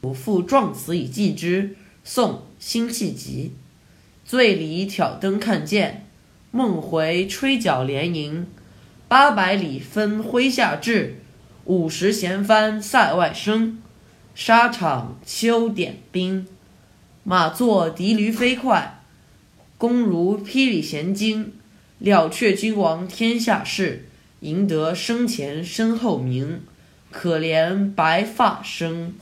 不复壮词以寄之。宋辛弃疾醉里挑灯看剑，梦回吹角连营。八百里分麾下炙，五十弦翻塞外声。沙场秋点兵，马作的驴飞快。弓如霹雳弦惊，了却君王天下事，赢得生前身后名。可怜白发生。